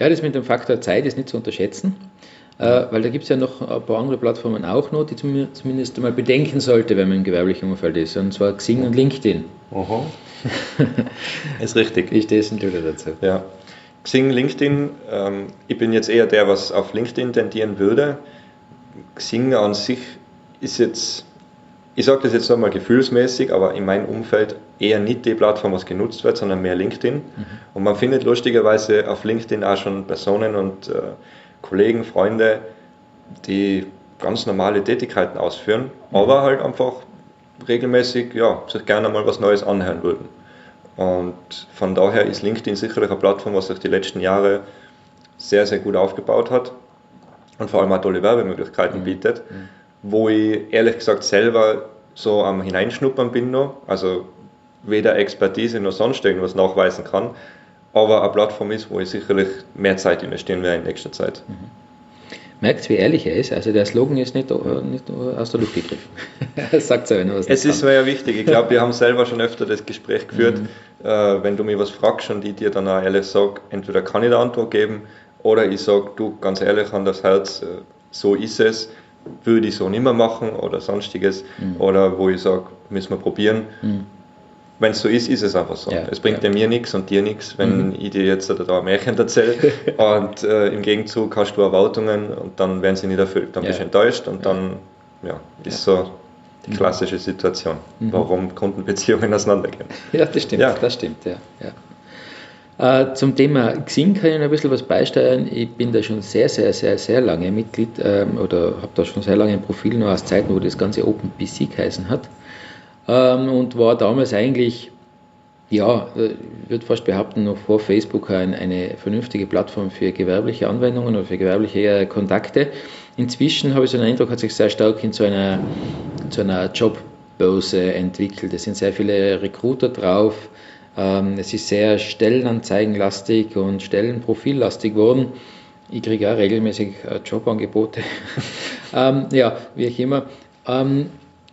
Ja, das mit dem Faktor Zeit ist nicht zu unterschätzen, äh, weil da gibt es ja noch ein paar andere Plattformen auch noch, die zumindest einmal bedenken sollte, wenn man im gewerblichen Umfeld ist, und zwar Xing und LinkedIn. Aha. ist richtig. Wie stehst du dazu? Ja. Xing, LinkedIn, ähm, ich bin jetzt eher der, was auf LinkedIn tendieren würde. Xing an sich ist jetzt ich sage das jetzt nochmal gefühlsmäßig, aber in meinem Umfeld eher nicht die Plattform, was genutzt wird, sondern mehr LinkedIn. Mhm. Und man findet lustigerweise auf LinkedIn auch schon Personen und äh, Kollegen, Freunde, die ganz normale Tätigkeiten ausführen, mhm. aber halt einfach regelmäßig ja, sich gerne mal was Neues anhören würden. Und von daher ist LinkedIn sicherlich eine Plattform, was sich die letzten Jahre sehr, sehr gut aufgebaut hat und vor allem auch tolle Werbemöglichkeiten mhm. bietet. Mhm wo ich ehrlich gesagt selber so am Hineinschnuppern bin noch. Also weder Expertise noch sonst irgendwas nachweisen kann, aber eine Plattform ist, wo ich sicherlich mehr Zeit investieren werde in nächster Zeit. Mhm. Merkt, wie ehrlich er ist. Also der Slogan ist nicht, nicht aus der Luft gegriffen. Sagt es wenn was Es ist mir ja wichtig. Ich glaube, wir haben selber schon öfter das Gespräch geführt. Mhm. Äh, wenn du mir was fragst und ich dir dann auch ehrlich sage, entweder kann ich eine Antwort geben oder ich sage, du ganz ehrlich an das Herz, äh, so ist es würde ich so nicht mehr machen oder sonstiges. Mhm. Oder wo ich sage, müssen wir probieren. Mhm. Wenn es so ist, ist es einfach so. Ja, es bringt ja. mir nichts und dir nichts, wenn mhm. ich dir jetzt da ein Märchen erzähle und äh, im Gegenzug hast du Erwartungen und dann werden sie nicht erfüllt. Dann ja. bist du enttäuscht und dann ja, ist so die mhm. klassische Situation, mhm. warum Kundenbeziehungen auseinandergehen. Ja, das stimmt, das stimmt, ja. Äh, zum Thema Xing kann ich ein bisschen was beisteuern. Ich bin da schon sehr, sehr, sehr, sehr lange Mitglied ähm, oder habe da schon sehr lange ein Profil noch aus Zeiten, wo das ganze OpenPC geheißen hat. Ähm, und war damals eigentlich, ja, ich würde fast behaupten, noch vor Facebook ein, eine vernünftige Plattform für gewerbliche Anwendungen oder für gewerbliche Kontakte. Inzwischen habe ich so einen Eindruck, hat sich sehr stark in so einer, zu einer Jobbörse entwickelt. Es sind sehr viele Recruiter drauf es ist sehr stellenanzeigenlastig und stellenprofillastig geworden. Ich kriege auch regelmäßig äh, Jobangebote. ähm, ja, wie auch immer. Ähm,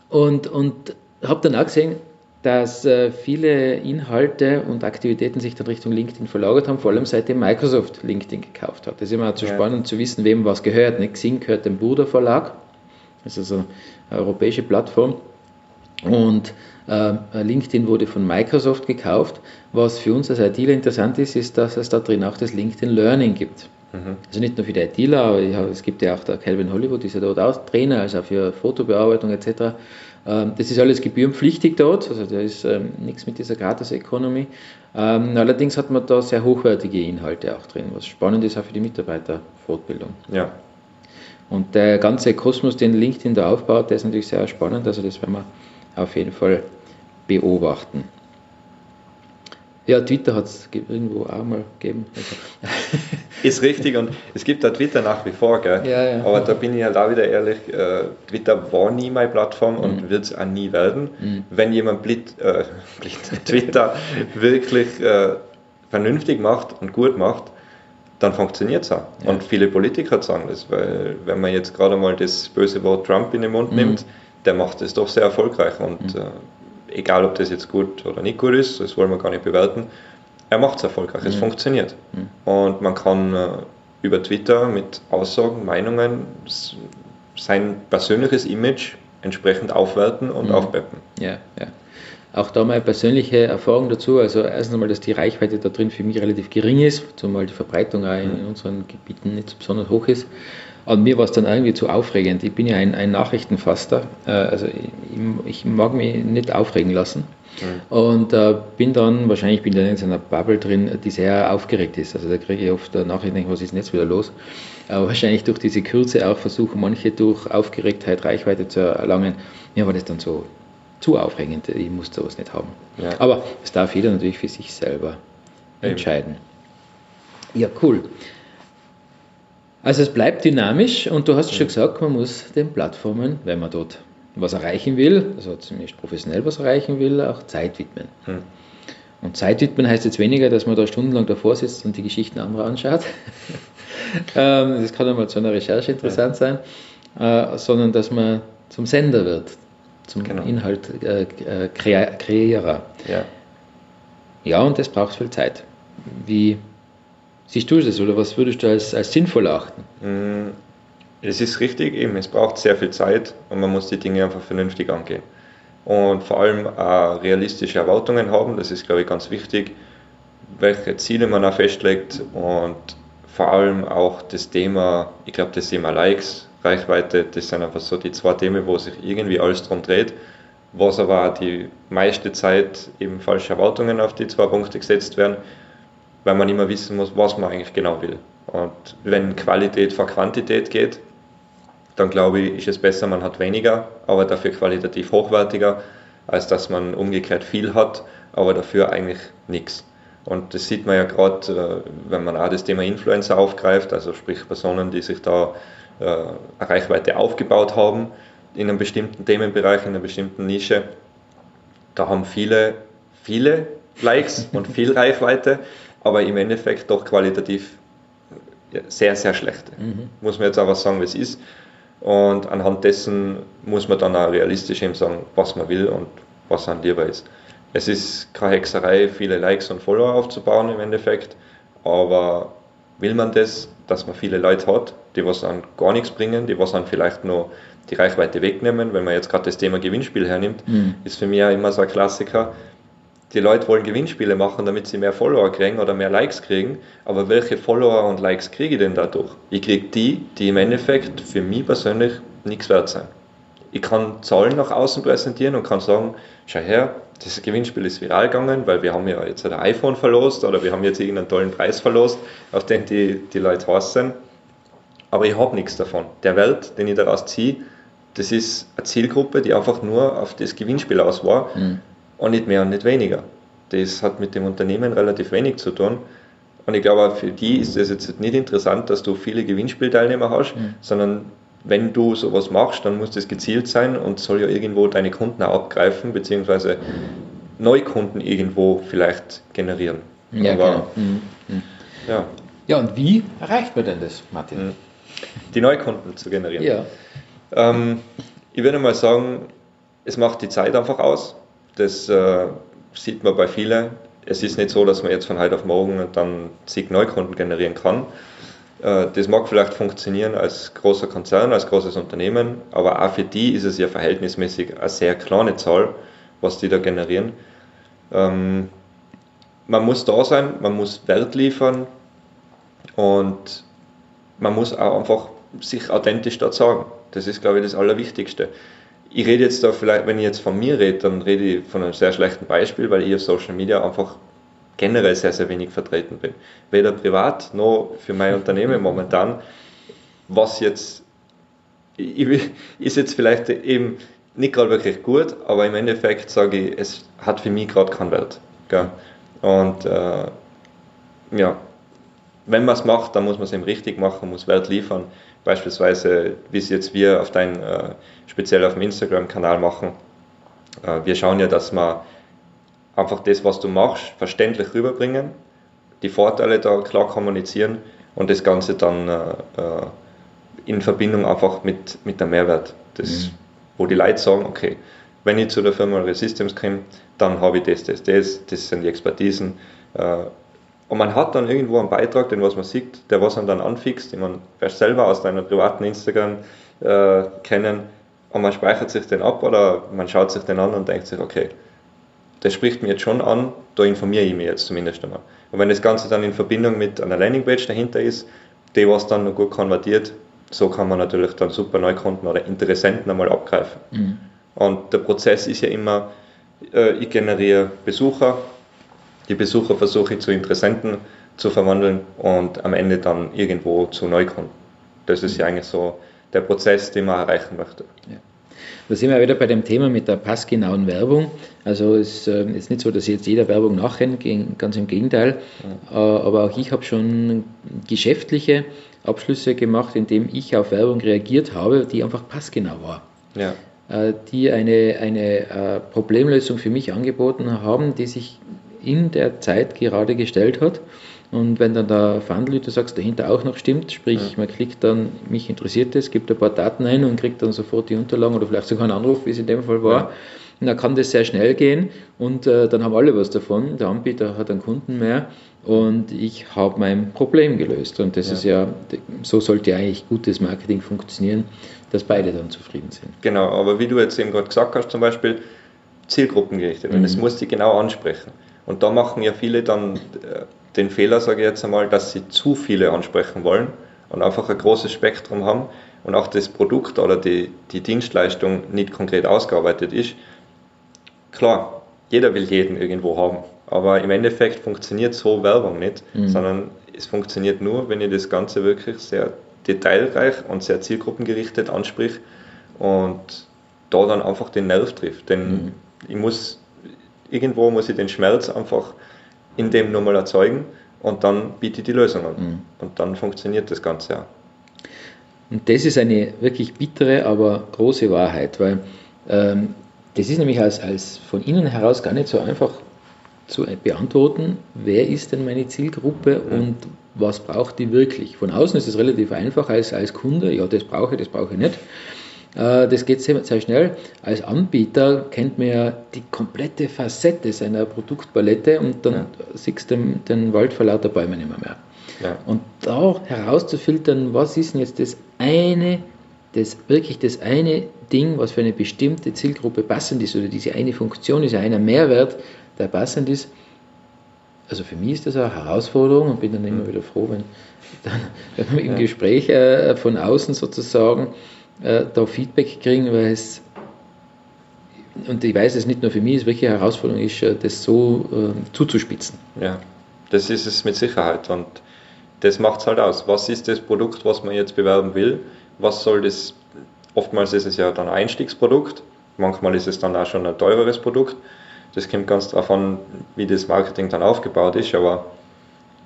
und und habe dann auch gesehen, dass äh, viele Inhalte und Aktivitäten sich dann Richtung LinkedIn verlagert haben, vor allem seitdem Microsoft LinkedIn gekauft hat. Das ist immer zu ja. spannend zu wissen, wem was gehört. Nicht? Xing gehört dem Buda Verlag, das ist also eine europäische Plattform. Und LinkedIn wurde von Microsoft gekauft. Was für uns als ITler interessant ist, ist, dass es da drin auch das LinkedIn Learning gibt. Mhm. Also nicht nur für die ITler, aber es gibt ja auch der Calvin Hollywood, ist ja dort auch Trainer, also auch für Fotobearbeitung etc. Ähm, das ist alles gebührenpflichtig dort, also da ist ähm, nichts mit dieser Gratis-Economy. Ähm, allerdings hat man da sehr hochwertige Inhalte auch drin, was spannend ist auch für die Mitarbeiterfortbildung. Ja. Und der ganze Kosmos, den LinkedIn da aufbaut, der ist natürlich sehr spannend, also das werden wir auf jeden Fall beobachten. Ja, Twitter hat es irgendwo auch mal gegeben. Ist richtig und es gibt da Twitter nach wie vor, gell? Ja, ja. aber da bin ich halt auch wieder ehrlich, äh, Twitter war nie meine Plattform mhm. und wird es auch nie werden. Mhm. Wenn jemand Blit, äh, Blit, Twitter wirklich äh, vernünftig macht und gut macht, dann funktioniert es auch. Ja. Und viele Politiker sagen das, weil wenn man jetzt gerade mal das böse Wort Trump in den Mund mhm. nimmt, der macht es doch sehr erfolgreich und mhm. äh, egal ob das jetzt gut oder nicht gut ist, das wollen wir gar nicht bewerten, er macht es erfolgreich, mhm. es funktioniert. Mhm. Und man kann äh, über Twitter mit Aussagen, Meinungen sein persönliches Image entsprechend aufwerten und mhm. aufpeppen. Ja, ja. Auch da meine persönliche Erfahrung dazu. Also erstens einmal, dass die Reichweite da drin für mich relativ gering ist, zumal die Verbreitung auch in, mhm. unseren Gebieten nicht so besonders hoch ist. Und mir war es dann irgendwie zu aufregend. Ich bin ja ein, ein Nachrichtenfaster, äh, also ich, ich, mag mich nicht aufregen lassen. Mhm. Und äh, bin dann, wahrscheinlich bin ich dann in so einer Bubble drin, die sehr aufgeregt ist. Also da kriege ich oft Nachrichten, denke, was ist denn jetzt wieder los? Aber wahrscheinlich durch diese Kürze auch versuchen manche durch Aufgeregtheit Reichweite zu erlangen. Mir war das dann so zu aufregend. Ich muss sowas nicht haben. Ja. Aber das darf jeder natürlich für sich selber Eben. entscheiden. Ja, cool. Also es bleibt dynamisch und du hast schon gesagt, man muss den Plattformen, wenn man dort was erreichen will, also zumindest professionell was erreichen will, auch Zeit widmen. Hm. Und Zeit widmen heißt jetzt weniger, dass man da stundenlang davor sitzt und die Geschichten anderer anschaut. Ähm, das kann einmal zu einer Recherche interessant sein, äh, sondern dass man zum Sender wird, zum genau. Inhalt äh, äh Kreierer. Ja. ja, und das braucht viel Zeit. Wie siehst du das oder was würdest du als, als sinnvoll achten? Hm, es ist richtig, eben, es braucht sehr viel Zeit und man muss die Dinge einfach vernünftig angehen und vor allem auch realistische Erwartungen haben. Das ist, glaube ich, ganz wichtig, welche Ziele man auch festlegt und vor allem auch das Thema, ich glaube, das Thema Likes, Reichweite, das sind einfach so die zwei Themen, wo sich irgendwie alles drum dreht, was aber auch die meiste Zeit eben falsche Erwartungen auf die zwei Punkte gesetzt werden, weil man immer wissen muss, was man eigentlich genau will. Und wenn Qualität vor Quantität geht, dann glaube ich, ist es besser, man hat weniger, aber dafür qualitativ hochwertiger, als dass man umgekehrt viel hat, aber dafür eigentlich nichts. Und das sieht man ja gerade, äh, wenn man auch das Thema Influencer aufgreift, also sprich Personen, die sich da äh, eine Reichweite aufgebaut haben in einem bestimmten Themenbereich, in einer bestimmten Nische. Da haben viele, viele Likes und viel Reichweite, aber im Endeffekt doch qualitativ sehr, sehr schlechte. Mhm. Muss man jetzt einfach sagen, wie es ist. Und anhand dessen muss man dann auch realistisch eben sagen, was man will und was einem lieber ist. Es ist keine Hexerei, viele Likes und Follower aufzubauen im Endeffekt, aber will man das, dass man viele Leute hat, die was an gar nichts bringen, die was dann vielleicht nur die Reichweite wegnehmen, wenn man jetzt gerade das Thema Gewinnspiel hernimmt, mhm. ist für mich auch immer so ein Klassiker die Leute wollen Gewinnspiele machen, damit sie mehr Follower kriegen oder mehr Likes kriegen. Aber welche Follower und Likes kriege ich denn dadurch? Ich kriege die, die im Endeffekt für mich persönlich nichts wert sind. Ich kann Zahlen nach außen präsentieren und kann sagen, schau her, das Gewinnspiel ist viral gegangen, weil wir haben ja jetzt ein iPhone verlost oder wir haben jetzt irgendeinen tollen Preis verlost, auf den die, die Leute heiß sind. Aber ich habe nichts davon. Der Welt, den ich daraus ziehe, das ist eine Zielgruppe, die einfach nur auf das Gewinnspiel aus war. Mhm und nicht mehr und nicht weniger. Das hat mit dem Unternehmen relativ wenig zu tun. Und ich glaube, für die ist es jetzt nicht interessant, dass du viele Gewinnspielteilnehmer hast, mhm. sondern wenn du sowas machst, dann muss das gezielt sein und soll ja irgendwo deine Kunden auch abgreifen, beziehungsweise Neukunden irgendwo vielleicht generieren. Ja, Aber, genau. Mhm. Mhm. Ja. ja, und wie erreicht man denn das, Martin? Mhm. Die Neukunden zu generieren. Ja. Ähm, ich würde mal sagen, es macht die Zeit einfach aus. Das äh, sieht man bei vielen. Es ist nicht so, dass man jetzt von heute auf morgen dann zig Neukunden generieren kann. Äh, das mag vielleicht funktionieren als großer Konzern, als großes Unternehmen, aber auch für die ist es ja verhältnismäßig eine sehr kleine Zahl, was die da generieren. Ähm, man muss da sein, man muss Wert liefern und man muss auch einfach sich authentisch dort sagen. Das ist, glaube ich, das Allerwichtigste ich rede jetzt da vielleicht, wenn ich jetzt von mir rede, dann rede ich von einem sehr schlechten Beispiel, weil ich auf Social Media einfach generell sehr, sehr wenig vertreten bin. Weder privat noch für mein Unternehmen momentan. Was jetzt ist jetzt vielleicht eben nicht gerade wirklich gut, aber im Endeffekt sage ich, es hat für mich gerade keinen Wert. Und äh, ja, wenn man es macht, dann muss man es eben richtig machen, muss Wert liefern beispielsweise, wie es jetzt wir auf dein, äh, speziell auf dem Instagram-Kanal machen. Äh, wir schauen ja, dass wir einfach das, was du machst, verständlich rüberbringen, die Vorteile da klar kommunizieren und das Ganze dann äh, äh in Verbindung einfach mit, mit der Mehrwert. Das, mhm. Wo die Leute sagen, okay, wenn ich zu der Firma Resystems komme, dann habe ich das, das, das, das sind die Expertisen. Und man hat dann irgendwo einen Beitrag, den was man sieht, der was man dann anfixt, den man vielleicht selber aus deiner privaten Instagram äh, kennen und man speichert sich den ab oder man schaut sich den an und denkt sich, okay, das spricht mir jetzt schon an, da informiere ich mich jetzt zumindest einmal. Und wenn das Ganze dann in Verbindung mit einer Landingpage dahinter ist, die was dann noch gut konvertiert, so kann man natürlich dann super Neukunden oder Interessenten einmal abgreifen. Mhm. Und der Prozess ist ja immer, äh, ich generiere Besucher, die Besucher versuche ich zu Interessenten zu verwandeln und am Ende dann irgendwo zu Neukunden. Das ist ja eigentlich so der Prozess, den man erreichen möchte. Ja. Da sind wir wieder bei dem Thema mit der passgenauen Werbung. Also es ist äh, nicht so, dass jetzt jeder Werbung nachrennt, ganz im Gegenteil. Äh, aber auch ich habe schon geschäftliche Abschlüsse gemacht, indem ich auf Werbung reagiert habe, die einfach passgenau war. Ja. Äh, die eine, eine Problemlösung für mich angeboten haben, die sich in der Zeit gerade gestellt hat. Und wenn dann der Fundel, du sagst, dahinter auch noch stimmt, sprich, ja. man klickt dann, mich interessiert es, gibt ein paar Daten ein und kriegt dann sofort die Unterlagen oder vielleicht sogar einen Anruf, wie es in dem Fall war. Ja. Und dann kann das sehr schnell gehen und äh, dann haben alle was davon. Der Anbieter hat einen Kunden mehr und ich habe mein Problem gelöst. Und das ja. ist ja, so sollte eigentlich gutes Marketing funktionieren, dass beide dann zufrieden sind. Genau, aber wie du jetzt eben gerade gesagt hast, zum Beispiel zielgruppengerichtet. Mhm. Und das muss die genau ansprechen. Und da machen ja viele dann äh, den Fehler, sage ich jetzt einmal, dass sie zu viele ansprechen wollen und einfach ein großes Spektrum haben und auch das Produkt oder die, die Dienstleistung nicht konkret ausgearbeitet ist. Klar, jeder will jeden irgendwo haben, aber im Endeffekt funktioniert so Werbung nicht, mhm. sondern es funktioniert nur, wenn ich das Ganze wirklich sehr detailreich und sehr zielgruppengerichtet anspricht und da dann einfach den Nerv trifft. Denn mhm. ich muss, irgendwo muss ich den Schmerz einfach in dem nochmal erzeugen und dann biete ich die Lösung an. Mhm. Und dann funktioniert das Ganze auch. Und das ist eine wirklich bittere, aber große Wahrheit, weil ähm, das ist nämlich als, als von innen heraus gar nicht so einfach zu beantworten, wer ist denn meine Zielgruppe mhm. und was braucht die wirklich. Von außen ist es relativ einfach als, als Kunde, ja, das brauche ich, das brauche ich nicht. Äh, das geht sehr, sehr schnell. Als Anbieter kennt man ja die komplette Facette seiner Produktpalette und dann ja. siehst du den, den Wald vor lauter Bäumen immer mehr. Ja. Und da herauszufiltern, was ist denn jetzt das eine, das wirklich das eine Ding, was für eine bestimmte Zielgruppe passend ist oder diese eine Funktion ist einer Mehrwert, der passend ist. Also für mich ist das eine Herausforderung und bin dann immer mhm. wieder froh, wenn, dann, wenn man im ja. Gespräch äh, von außen sozusagen äh, da Feedback kriegen, weil es, und ich weiß es nicht nur für mich, wirklich eine Herausforderung ist, äh, das so äh, zuzuspitzen. Ja, das ist es mit Sicherheit und das macht es halt aus. Was ist das Produkt, was man jetzt bewerben will? Was soll das, oftmals ist es ja dann ein Einstiegsprodukt, manchmal ist es dann auch schon ein teureres Produkt. Das kommt ganz an, wie das Marketing dann aufgebaut ist, aber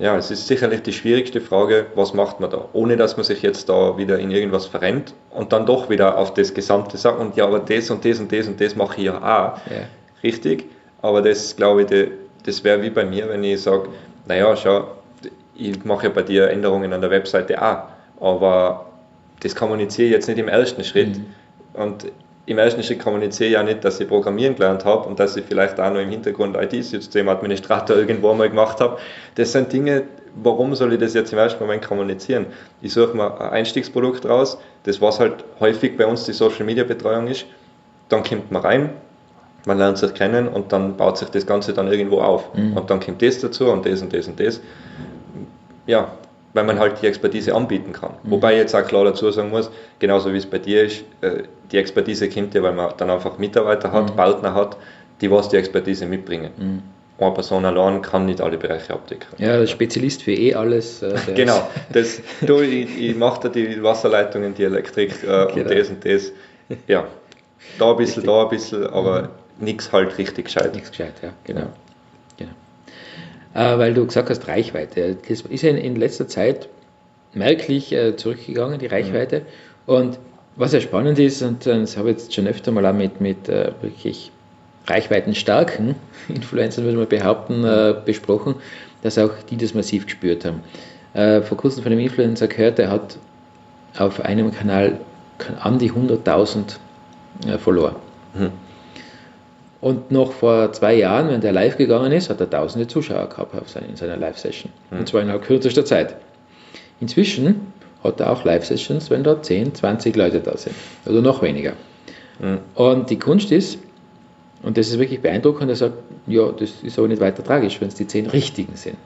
ja, es ist sicherlich die schwierigste Frage, was macht man da, ohne dass man sich jetzt da wieder in irgendwas verrennt und dann doch wieder auf das Gesamte sagt und ja, aber das und das und das und das mache ich ja auch. Ja. Richtig, aber das glaube ich, das wäre wie bei mir, wenn ich sage, naja, schau, ich mache ja bei dir Änderungen an der Webseite auch, aber das kommuniziere ich jetzt nicht im ersten Schritt. Mhm. Und im ersten Schritt kommuniziere ich ja nicht, dass ich Programmieren gelernt habe und dass ich vielleicht auch noch im Hintergrund IT-Systemadministrator irgendwo mal gemacht habe. Das sind Dinge, warum soll ich das jetzt im ersten Moment kommunizieren? Ich suche mir ein Einstiegsprodukt raus, das was halt häufig bei uns die Social Media Betreuung ist. Dann kommt man rein, man lernt sich kennen und dann baut sich das Ganze dann irgendwo auf. Mhm. Und dann kommt das dazu und das und das und das. Ja, weil man halt die Expertise anbieten kann. Mhm. Wobei ich jetzt auch klar dazu sagen muss, genauso wie es bei dir ist, äh, die Expertise kommt ja, weil man dann einfach Mitarbeiter hat, mhm. Partner hat, die was die Expertise mitbringen. Mhm. Eine Person allein kann nicht alle Bereiche abdecken. Ja, der Spezialist für eh alles. Äh, genau, das, du, ich, ich mache da die Wasserleitungen, die Elektrik äh, genau. und das und das. Ja, da ein bisschen, richtig. da ein bisschen, aber mhm. nichts halt richtig gescheit. Nichts gescheit, ja, genau. Äh, weil du gesagt hast, Reichweite. Das ist ja in, letzter Zeit merklich äh, zurückgegangen, die Reichweite. Mhm. Und was ja spannend ist, und das habe ich jetzt schon öfter mal auch mit, mit äh, wirklich reichweitenstarken Influencern, würde man behaupten, besprochen, dass auch die das massiv gespürt haben. vor kurzem von einem Influencer gehört, der hat auf einem Kanal an die 100.000 Follower. Mhm. Und noch vor zwei Jahren, wenn der live gegangen ist, hat er tausende Zuschauer gehabt in seiner Live-Session. Mhm. Und zwar innerhalb kürzester Zeit. Inzwischen hat er auch Live-Sessions, wenn da 10, 20 Leute da sind. Oder noch weniger. Mhm. Und die Kunst ist, und das ist wirklich beeindruckend, er sagt, ja, das ist aber nicht weiter tragisch, wenn es die 10 richtigen sind.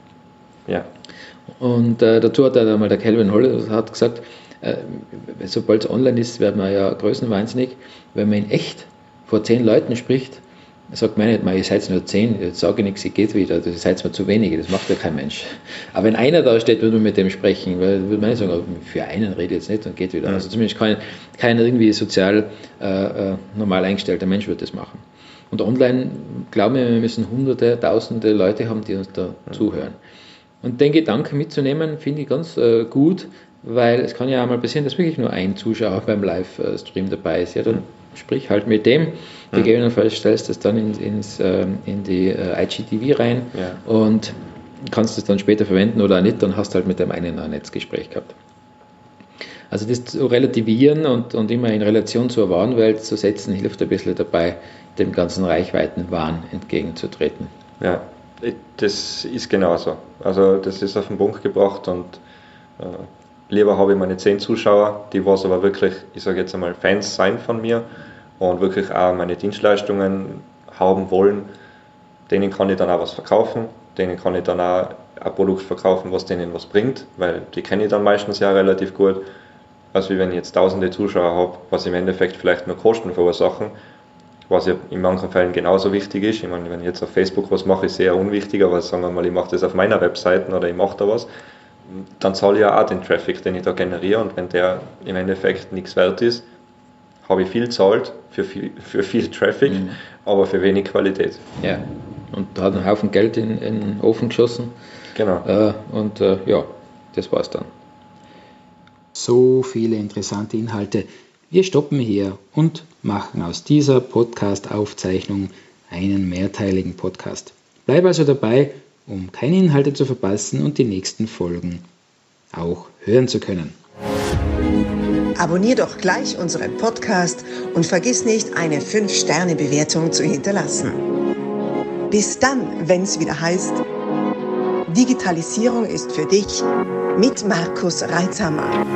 Ja. Und äh, dazu hat er einmal der Calvin Hollis hat gesagt, äh, sobald es online ist, werden wir ja größenwahnsinnig. Wenn man in echt vor 10 Leuten spricht, sagt man nicht mal, ihr seid nur zehn, jetzt sage ich nichts, ich geht wieder, das seid mir zu wenige, das macht ja kein Mensch. Aber wenn einer da steht, würde man mit dem sprechen, weil würde man nicht sagen, für einen rede ich jetzt nicht und geht wieder. Also zumindest kein, kein irgendwie sozial äh, äh, normal eingestellter Mensch würde das machen. Und online glauben wir, wir müssen hunderte, tausende Leute haben, die uns da zuhören. Und den Gedanken mitzunehmen, finde ich ganz äh, gut, weil es kann ja auch mal passieren, dass wirklich nur ein Zuschauer beim Livestream dabei ist. Ja, dann sprich halt mit dem, gegebenenfalls stellst du es dann in, ins, ähm, in die äh, IGTV rein Ja. und kannst es dann später verwenden oder nicht, dann hast du halt mit dem einen ein Netzgespräch gehabt. Also das zu relativieren und, und immer in Relation zur wahren Welt zu setzen, hilft ein bisschen dabei, dem ganzen Reichweitenwahn entgegenzutreten. Ja, das ist genauso. Also das ist auf den Punkt gebracht und äh, lieber habe ich meine zehn Zuschauer, die was aber wirklich, ich sage jetzt einmal, Fans sein von mir und wirklich auch meine Dienstleistungen haben wollen, denen kann ich dann auch was verkaufen, denen kann ich dann auch ein Produkt verkaufen, was denen was bringt, weil die kenne ich dann meistens ja relativ gut, als wenn ich jetzt tausende Zuschauer habe, was im Endeffekt vielleicht nur Kosten verursachen, was ja in manchen Fällen genauso wichtig ist. Ich meine, wenn ich jetzt auf Facebook was mache, ist sehr unwichtig, aber sagen wir mal, ich mache das auf meiner Webseite oder ich mache da was, dann zahle ich ja auch den Traffic, den ich da generiere und wenn der im Endeffekt nichts wert ist, habe ich viel zahlt für viel, für viel Traffic, Mhm. aber für wenig Qualität. Ja. Und da hat einen Haufen Geld in, in den Ofen geschossen Genau. äh, und äh, ja, das war's dann. So viele interessante Inhalte. Wir stoppen hier und machen aus dieser Podcast-Aufzeichnung einen mehrteiligen Podcast. Bleib also dabei, um keine Inhalte zu verpassen und die nächsten Folgen auch hören zu können. Abonnier doch gleich unseren Podcast und vergiss nicht, eine 5-Sterne-Bewertung zu hinterlassen. Bis dann, wenn es wieder heißt, Digitalisierung ist für dich mit Markus Reitzhammer.